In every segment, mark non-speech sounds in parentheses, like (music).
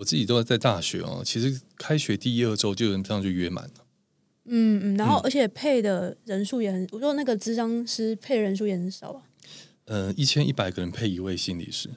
我自己都在大学哦，其实开学第一二周就能这样就约满了。嗯嗯，然后嗯而且配的人数也很，我说那个智商师配的人数也很少啊。呃，一千一百个人配一位心理师。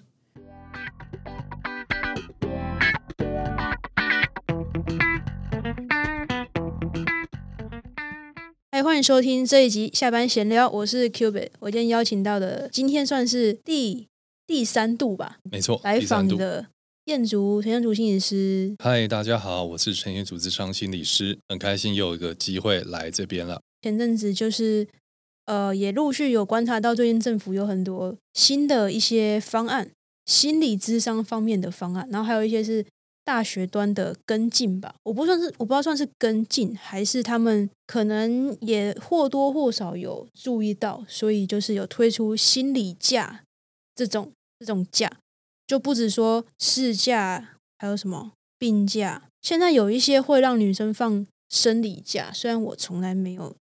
嗨，欢迎收听这一集下班闲聊，我是 Cubit。我今天邀请到的，今天算是第第三度吧，没错，来。访的燕竹陈彦竹心理师。嗨，大家好，我是陈彦竹智商心理师，很开心又有一个机会来这边了。前阵子就是呃，也陆续有观察到，最近政府有很多新的一些方案，心理智商方面的方案，然后还有一些是大学端的跟进吧。我不算是我不知道算是跟进，还是他们可能也或多或少有注意到，所以就是有推出心理假这种这种假，就不止说事假，还有什么病假。现在有一些会让女生放生理假，虽然我从来没有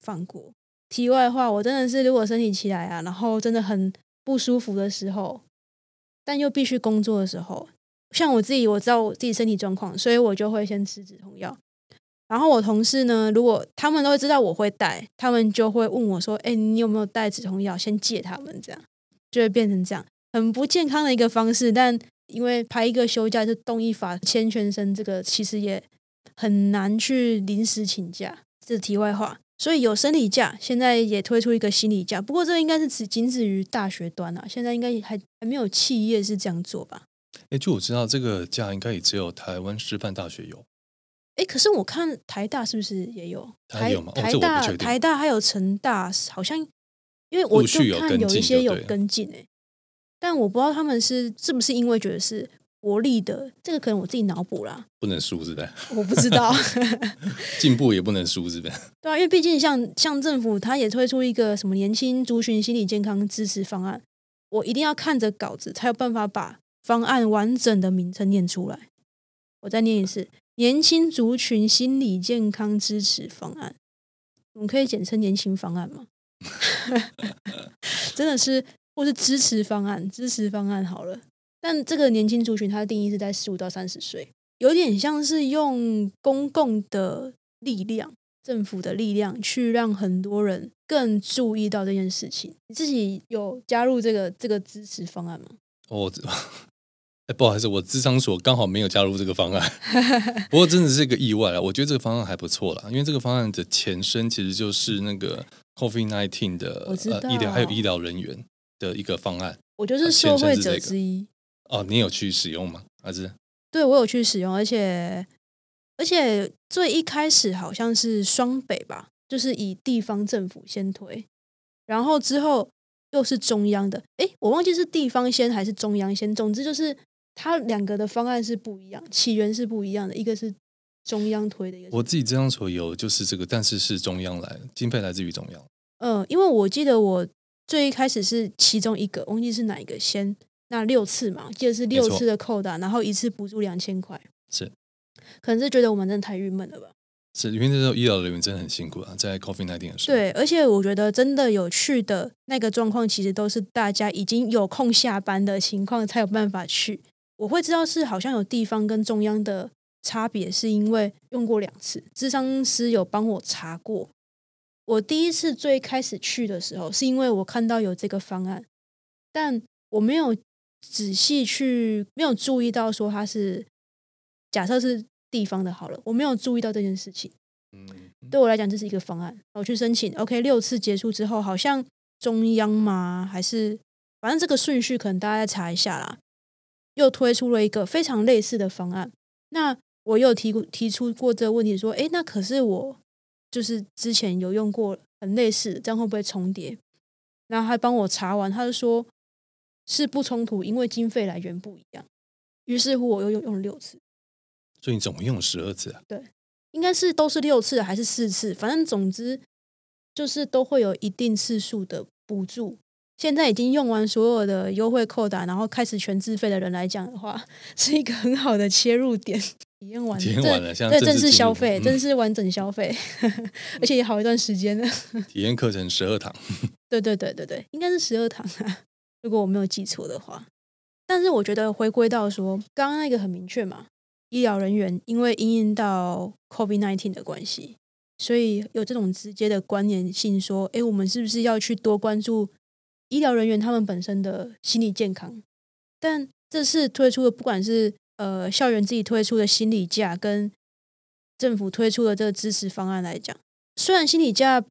放过。题外话，我真的是如果身体起来啊，然后真的很不舒服的时候，但又必须工作的时候，像我自己，我知道我自己身体状况，所以我就会先吃止痛药。然后我同事呢，如果他们都会知道我会带，他们就会问我说：“哎，你有没有带止痛药？先借他们。”这样就会变成这样，很不健康的一个方式。但因为排一个休假就动一法牵全身，这个其实也很难去临时请假。这是题外话。所以有生理假，现在也推出一个心理假，不过这应该是只仅止于大学端啊，现在应该还还没有企业是这样做吧？哎，就我知道这个假应该也只有台湾师范大学有。哎，可是我看台大是不是也有？台有吗哦台大台大还有成大，好像因为我就看有有一些有跟进诶，但我不知道他们是是不是因为觉得是国力的，这个可能我自己脑补啦，不能输，是不是？(laughs) 我不知道。(laughs) 进步也不能输，是不是？(laughs) 对啊，因为毕竟像像政府，他也推出一个什么年轻族群心理健康支持方案，我一定要看着稿子才有办法把方案完整的名称念出来。我再念一次：年轻族群心理健康支持方案。我们可以简称年轻方案吗？真的是，或是支持方案，支持方案好了。但这个年轻族群，它的定义是在十五到三十岁，有点像是用公共的力量、政府的力量去让很多人更注意到这件事情。你自己有加入这个这个支持方案吗？(laughs) 我哎，不好意思，我智商所刚好没有加入这个方案，(laughs) 不过真的是一个意外啊！我觉得这个方案还不错啦，因为这个方案的前身其实就是那个 COVID nineteen 的医疗还有医疗人员的一个方案我就是呃受惠者之一。哦。你有去使用吗？还是对我有去使用，而且而且最一开始好像是双北吧，就是以地方政府先推，然后之后又是中央的。诶，我忘记是地方先还是中央先，总之就是它两个的方案是不一样，起源是不一样的，一个是中央推的，一个我自己这张所有就是这个，但是是中央来，经费来自于中央。嗯，因为我记得我最一开始是其中一个，忘记是哪一个先，那六次嘛，记得是六次的扣打，然后一次补助两千块，是可能是觉得我们真的太郁闷了吧。是，因为那时候医疗人员真的很辛苦啊，在 COVID nineteen 的时候。对，而且我觉得真的有趣的那个状况，其实都是大家已经有空下班的情况才有办法去。我会知道是好像有地方跟中央的差别，是因为用过两次，智商师有帮我查过。我第一次最开始去的时候，是因为我看到有这个方案，但我没有仔细去，没有注意到说它是假设是地方的好了，我没有注意到这件事情。嗯，对我来讲，这是一个方案。我去申请，OK，六次结束之后，好像中央吗？还是反正这个顺序可能大家再查一下啦。又推出了一个非常类似的方案。那我有提过提出过这个问题，说，诶，那可是我就是之前有用过很类似，这样会不会重叠？然后还帮我查完，他就说是不冲突，因为经费来源不一样。于是乎，我又用用了六次。所以你总共用了十二次啊？对应该是都是六次还是四次，反正总之就是都会有一定次数的补助。现在已经用完所有的优惠扣打，然后开始全自费的人来讲的话，(laughs) 是一个很好的切入点。体验完，体验完了像对正式消费，嗯正式完整消费，而且也好一段时间了。(laughs) 体验课程十二堂，(laughs) 对对对对对，应该是十二堂啊，如果我没有记错的话。但是我觉得回归到说，刚刚那个很明确嘛，医疗人员因为因应到 COVID nineteen 的关系，所以有这种直接的关联性，说，哎，我们是不是要去多关注医疗人员他们本身的心理健康？但这次推出的，不管是呃校园自己推出的心理假，跟政府推出的这个支持方案来讲，虽然心理假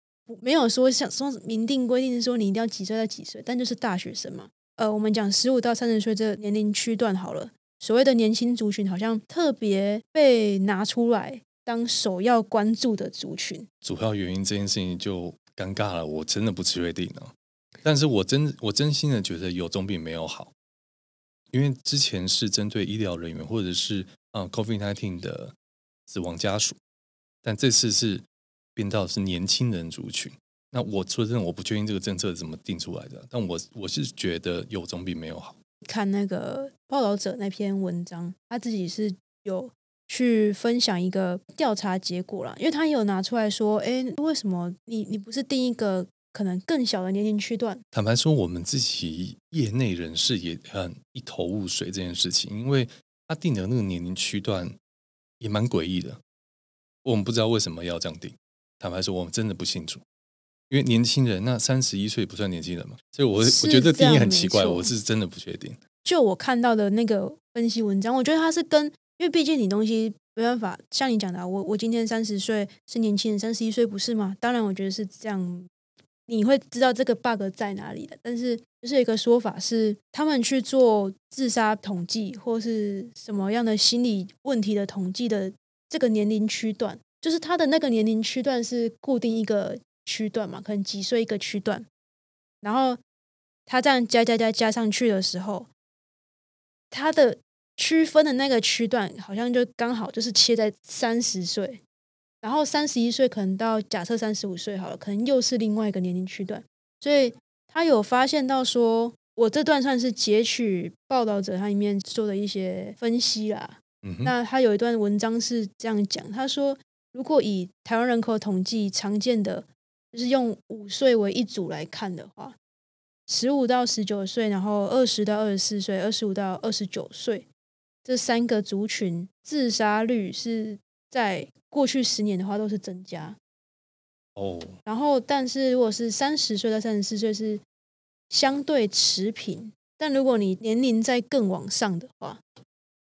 没有说像说明定规定是说你一定要几岁到几岁，但就是大学生嘛。呃，我们讲十五到三十岁这个年龄区段好了，所谓的年轻族群好像特别被拿出来当首要关注的族群。主要原因这件事情就尴尬了，我真的不确定啊。但是我真我真心的觉得有总比没有好，因为之前是针对医疗人员或者是嗯 COVID nineteen 的死亡家属，但这次是变到是年轻人族群。那我说真的，我不确定这个政策怎么定出来的，但我我是觉得有总比没有好。看那个报道者那篇文章，他自己是有去分享一个调查结果了，因为他有拿出来说，哎，为什么你你不是定一个可能更小的年龄区段？坦白说，我们自己业内人士也很一头雾水这件事情，因为他定的那个年龄区段也蛮诡异的，我们不知道为什么要这样定。坦白说，我们真的不清楚。因为年轻人，那三十一岁不算年轻人嘛，所以我我觉得定义很奇怪，我是真的不确定。就我看到的那个分析文章，我觉得他是跟，因为毕竟你东西没办法像你讲的，我我今天三十岁是年轻人，三十一岁不是吗？当然，我觉得是这样，你会知道这个 bug 在哪里的。但是就是一个说法是，他们去做自杀统计或是什么样的心理问题的统计的这个年龄区段，就是他的那个年龄区段是固定一个。区段嘛，可能几岁一个区段，然后他这样加加加加上去的时候，他的区分的那个区段好像就刚好就是切在三十岁，然后三十一岁可能到假设三十五岁好了，可能又是另外一个年龄区段，所以他有发现到说，我这段算是截取报道者他里面做的一些分析啦。那他有一段文章是这样讲，他说，如果以台湾人口统计常见的。就是用五岁为一组来看的话，十五到十九岁，然后二十到二十四岁，二十五到二十九岁这三个族群自杀率是在过去十年的话都是增加。哦，然后但是如果是三十岁到三十四岁是相对持平，但如果你年龄再更往上的话，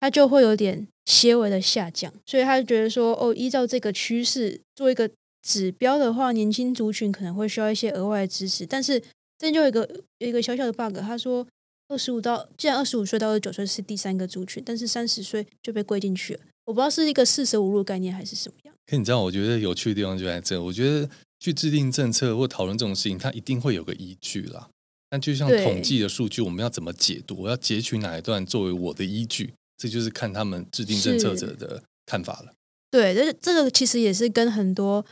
它就会有点些微的下降。所以他就觉得说，哦，依照这个趋势做一个。指标的话，年轻族群可能会需要一些额外的支持，但是这就有一个有一个小小的 bug。他说，二十五到既然二十五岁到二十九岁是第三个族群，但是三十岁就被归进去了。我不知道是一个四舍五入概念还是什么样。可你知道，我觉得有趣的地方就在这。我觉得去制定政策或讨论这种事情，它一定会有个依据啦。但就像统计的数据，我们要怎么解读？我要截取哪一段作为我的依据？这就是看他们制定政策者的看法了。对，这这个其实也是跟很多。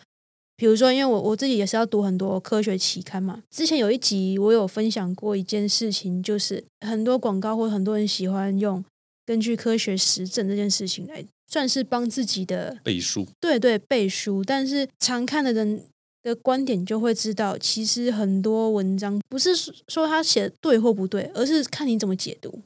比如说，因为我我自己也是要读很多科学期刊嘛。之前有一集我有分享过一件事情，就是很多广告或很多人喜欢用根据科学实证这件事情来算是帮自己的背书。对对，背书。但是常看的人的观点就会知道，其实很多文章不是说他写的对或不对，而是看你怎么解读。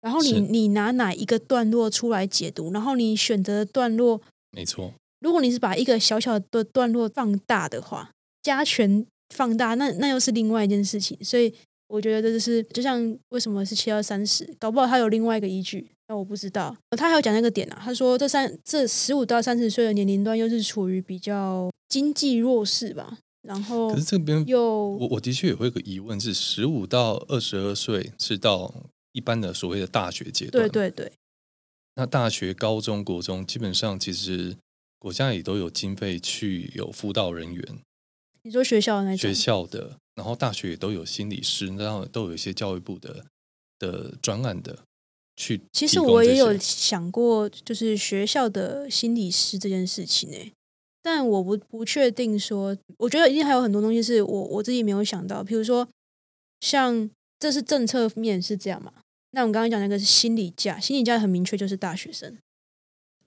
然后你你拿哪一个段落出来解读，然后你选择的段落，没错。如果你是把一个小小的段落放大的话，加权放大，那那又是另外一件事情。所以我觉得这就是就像为什么是七二三十，搞不好它有另外一个依据，那我不知道。他还有讲那个点啊，他说这三这十五到三十岁的年龄段又是处于比较经济弱势吧。然后可是这边又我我的确也会有个疑问是，十五到二十二岁是到一般的所谓的大学阶段，对对对。那大学、高中国中基本上其实。国家也都有经费去有辅导人员，你说学校那学校的，然后大学也都有心理师，然后都有一些教育部的的专案的去。其实我也有想过，就是学校的心理师这件事情呢，但我不不确定说，我觉得一定还有很多东西是我我自己没有想到，比如说像这是政策面是这样嘛？那我们刚刚讲那个是心理价，心理价很明确就是大学生。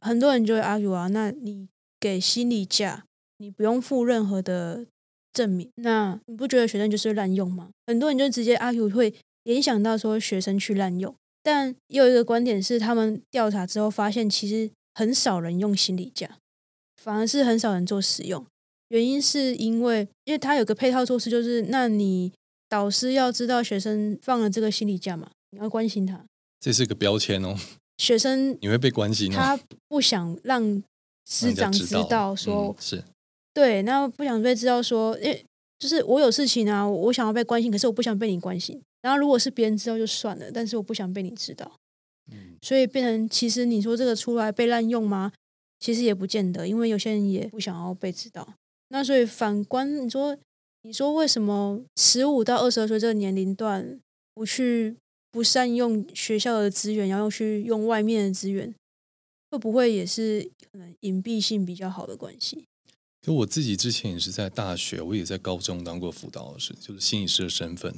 很多人就会 argue 啊，那你给心理价，你不用付任何的证明，那你不觉得学生就是滥用吗？很多人就直接 argue 会联想到说学生去滥用，但又有一个观点是，他们调查之后发现，其实很少人用行李架，反而是很少人做使用。原因是因为，因为他有个配套措施，就是那你导师要知道学生放了这个行李架嘛，你要关心他。这是个标签哦，(laughs) 学生你会被关心哦。他不想让 (laughs) 师长知道说，是对，那不想被知道说，因为就是我有事情啊，我想要被关心，可是我不想被你关心。然后如果是别人知道就算了，但是我不想被你知道，嗯，所以变成其实你说这个出来被滥用吗？其实也不见得，因为有些人也不想要被知道。那所以反观你说，你说为什么十五到二十二岁这个年龄段不去不善用学校的资源，要去用外面的资源，会不会也是可能隐蔽性比较好的关系？就我自己之前也是在大学，我也在高中当过辅导老师，就是心理师的身份。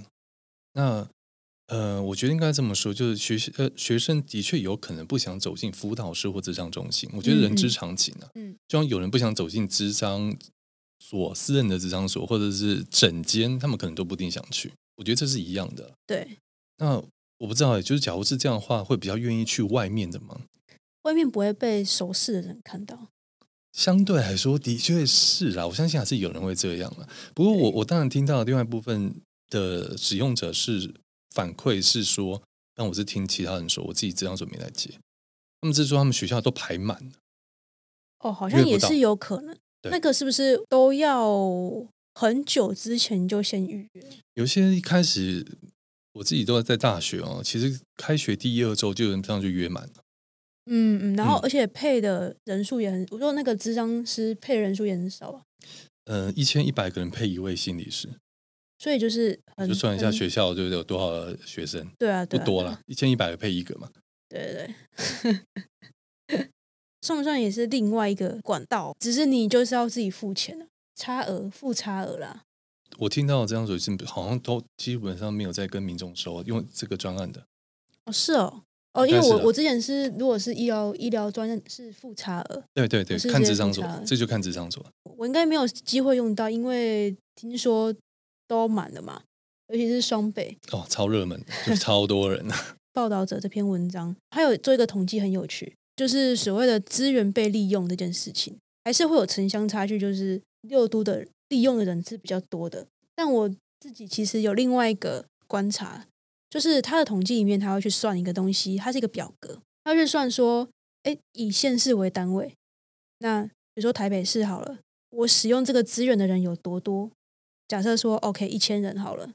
那呃，我觉得应该这么说，就是学呃学生的确有可能不想走进辅导室或智商中心。我觉得人之常情啊，嗯，就像有人不想走进智商所、私人的智商所或者是整间，他们可能都不一定想去。我觉得这是一样的。对。那我不知道，就是假如是这样的话，会比较愿意去外面的吗？外面不会被熟识的人看到。相对来说，的确是啊，我相信还是有人会这样了。不过我我当然听到另外一部分。的使用者是反馈是说，但我是听其他人说，我自己这样准备来接。他们是说他们学校都排满了。哦，好像也是有可能。那个是不是都要很久之前就先预约？有些一开始我自己都在大学哦，其实开学第一二周就这样就约满了。嗯嗯，然后而且配的人数也很，我说那个智商师配人数也很少啊。嗯，一千一百个人配一位心理师。所以就是，就算一下学校，就是有多少学生？对啊，不多了，一千一百个配一个嘛。对对对，(laughs) 算不算也是另外一个管道？只是你就是要自己付钱了，差额付差额啦。我听到这样子是好像都基本上没有在跟民众收用这个专案的。哦，是哦，哦，因为我我之前是如果是医疗医疗专案是付差额，对对对，看智商所，这就看智商所。我应该没有机会用到，因为听说。都满了嘛，尤其是双北哦，超热门，就超多人。(laughs) 报道者这篇文章还有做一个统计，很有趣，就是所谓的资源被利用这件事情，还是会有城乡差距，就是六都的利用的人是比较多的。但我自己其实有另外一个观察，就是他的统计里面，他会去算一个东西，它是一个表格，他去算说，哎，以县市为单位，那比如说台北市好了，我使用这个资源的人有多多。假设说 OK 一千人好了，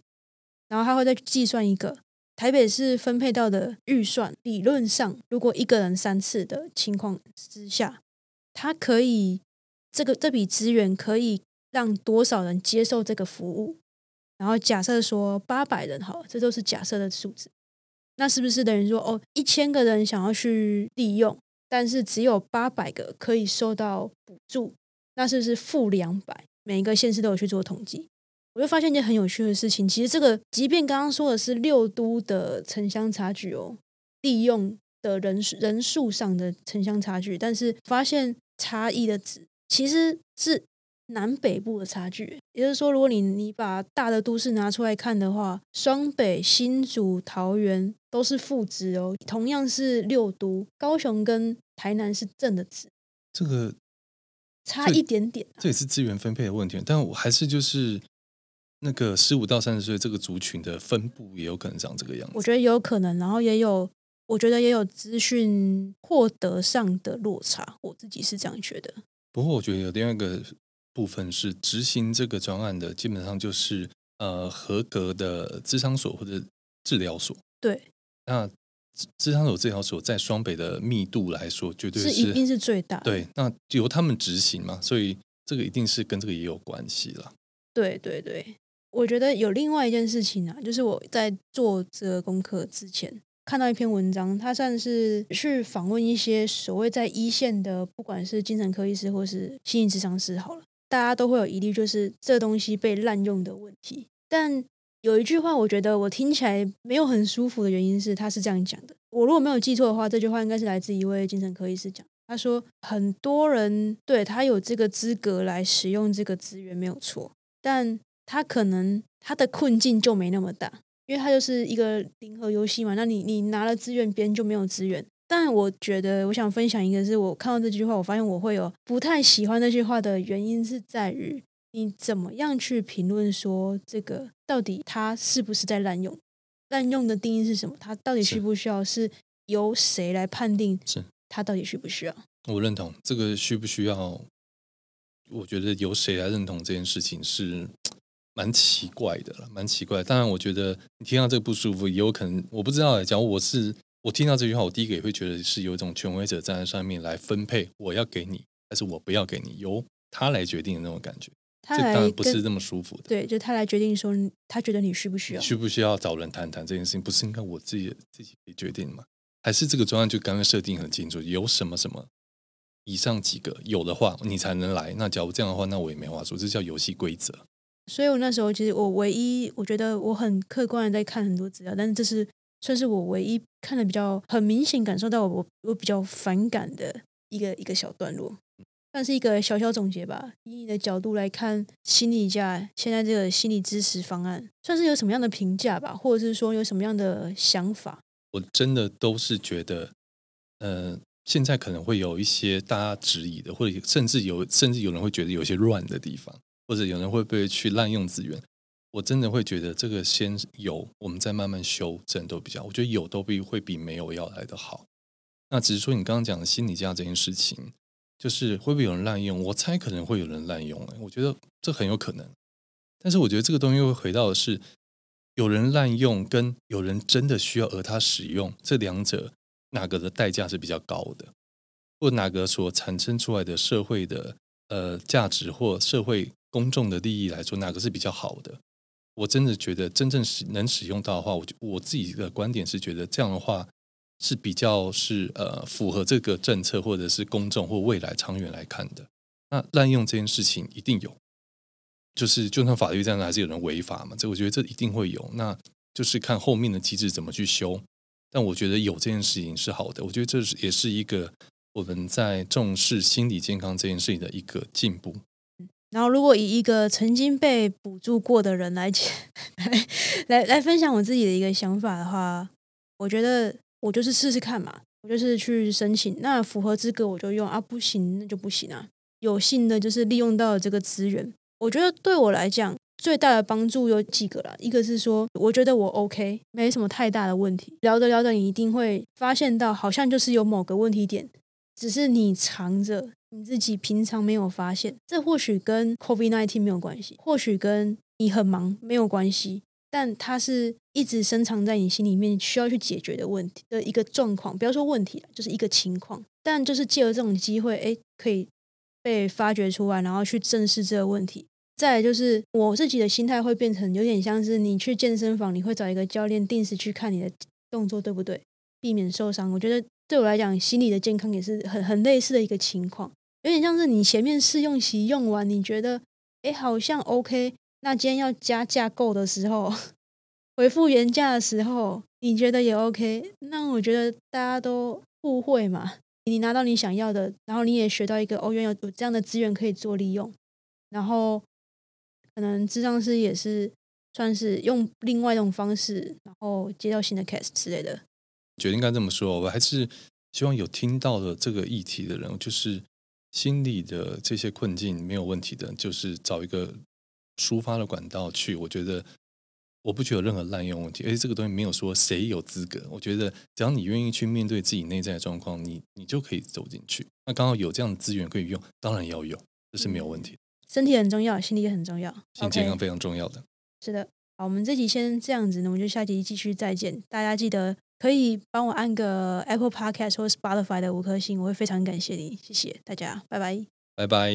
然后他会再计算一个台北市分配到的预算。理论上，如果一个人三次的情况之下，他可以这个这笔资源可以让多少人接受这个服务？然后假设说八百人好了，这都是假设的数字。那是不是等于说哦，一千个人想要去利用，但是只有八百个可以收到补助？那是不是负两百？每一个县市都有去做统计。我就发现一件很有趣的事情，其实这个即便刚刚说的是六都的城乡差距哦，利用的人数人数上的城乡差距，但是发现差异的值其实是南北部的差距。也就是说，如果你你把大的都市拿出来看的话，双北、新竹、桃园都是负值哦，同样是六都，高雄跟台南是正的值。这个差一点点，这也是资源分配的问题，但我还是就是。那个十五到三十岁这个族群的分布也有可能长这个样子，我觉得有可能，然后也有，我觉得也有资讯获得上的落差，我自己是这样觉得。不过我觉得有另外一个部分是执行这个专案的，基本上就是呃合格的智商所或者治疗所。对，那智商所治疗所在双北的密度来说，绝对是一定是最大。对，那由他们执行嘛，所以这个一定是跟这个也有关系了。对对对。我觉得有另外一件事情啊，就是我在做这个功课之前看到一篇文章，它算是去访问一些所谓在一线的，不管是精神科医师或是心理咨商师，好了，大家都会有疑虑，就是这东西被滥用的问题。但有一句话，我觉得我听起来没有很舒服的原因是，他是这样讲的。我如果没有记错的话，这句话应该是来自一位精神科医师讲，他说很多人对他有这个资格来使用这个资源没有错，但他可能他的困境就没那么大，因为他就是一个零和游戏嘛。那你你拿了资源，别人就没有资源。但我觉得，我想分享一个，是我看到这句话，我发现我会有不太喜欢这句话的原因，是在于你怎么样去评论说这个到底他是不是在滥用？滥用的定义是什么？他到底需不需要？是由谁来判定？是他到底需不需要？我认同这个需不需要？我觉得由谁来认同这件事情是蛮奇怪的了，蛮奇怪。当然，我觉得你听到这个不舒服，也有可能我不知道。假如我是。我听到这句话，我第一个也会觉得是有一种权威者站在上面来分配，我要给你，还是我不要给你，由他来决定的那种感觉。他当然不是这么舒服的。对，就他来决定说，他觉得你需不需要，需不需要找人谈谈这件事情，不是应该我自己自己可以决定吗？还是这个专案就刚刚设定很清楚，有什么什么以上几个有的话，你才能来。那假如这样的话，那我也没话说，这叫游戏规则。所以我那时候其实我唯一我觉得我很客观的在看很多资料，但是这是。算是我唯一看的比较很明显感受到我我比较反感的一个一个小段落，算是一个小小总结吧。以你的角度来看，心理价现在这个心理支持方案，算是有什么样的评价吧，或者是说有什么样的想法？我真的都是觉得，呃，现在可能会有一些大家质疑的，或者甚至有甚至有人会觉得有些乱的地方，或者有人会不会去滥用资源。我真的会觉得这个先有，我们再慢慢修正都比较。我觉得有都比会比没有要来的好。那只是说你刚刚讲的心理价这件事情，就是会不会有人滥用？我猜可能会有人滥用。我觉得这很有可能。但是我觉得这个东西会回到的是，有人滥用跟有人真的需要而他使用，这两者哪个的代价是比较高的，或哪个所产生出来的社会的呃价值或社会公众的利益来说，哪个是比较好的？我真的觉得，真正使能使用到的话，我我自己的观点是觉得这样的话是比较是呃符合这个政策或者是公众或未来长远来看的。那滥用这件事情一定有，就是就算法律这样，还是有人违法嘛？这我觉得这一定会有，那就是看后面的机制怎么去修。但我觉得有这件事情是好的，我觉得这是也是一个我们在重视心理健康这件事情的一个进步。然后，如果以一个曾经被补助过的人来 (laughs) 来来来分享我自己的一个想法的话，我觉得我就是试试看嘛，我就是去申请，那符合资格我就用啊，不行那就不行啊。有幸的就是利用到了这个资源，我觉得对我来讲最大的帮助有几个啦，一个是说，我觉得我 OK，没什么太大的问题。聊着聊着，你一定会发现到，好像就是有某个问题点，只是你藏着。你自己平常没有发现，这或许跟 COVID nineteen 没有关系，或许跟你很忙没有关系，但它是一直深藏在你心里面，需要去解决的问题的一个状况。不要说问题了，就是一个情况。但就是借由这种机会，哎，可以被发掘出来，然后去正视这个问题。再就是我自己的心态会变成有点像是你去健身房，你会找一个教练定时去看你的动作对不对，避免受伤。我觉得对我来讲，心理的健康也是很很类似的一个情况。有点像是你前面试用期用完，你觉得哎好像 OK，那今天要加价购的时候，回复原价的时候，你觉得也 OK，那我觉得大家都互惠嘛，你拿到你想要的，然后你也学到一个哦，原来有这样的资源可以做利用，然后可能智障师也是算是用另外一种方式，然后接到新的 case 之类的。觉得应该这么说，我还是希望有听到的这个议题的人，就是。心理的这些困境没有问题的，就是找一个抒发的管道去。我觉得我不觉得有任何滥用问题，而且这个东西没有说谁有资格。我觉得只要你愿意去面对自己内在的状况，你你就可以走进去。那刚好有这样的资源可以用，当然要用，这是没有问题。身体很重要，心理也很重要，心健康非常重要的。是的，好，我们这集先这样子那，我们就下集继续再见。大家记得。可以帮我按个 Apple Podcast 或 Spotify 的五颗星，我会非常感谢你，谢谢大家，拜拜，拜拜。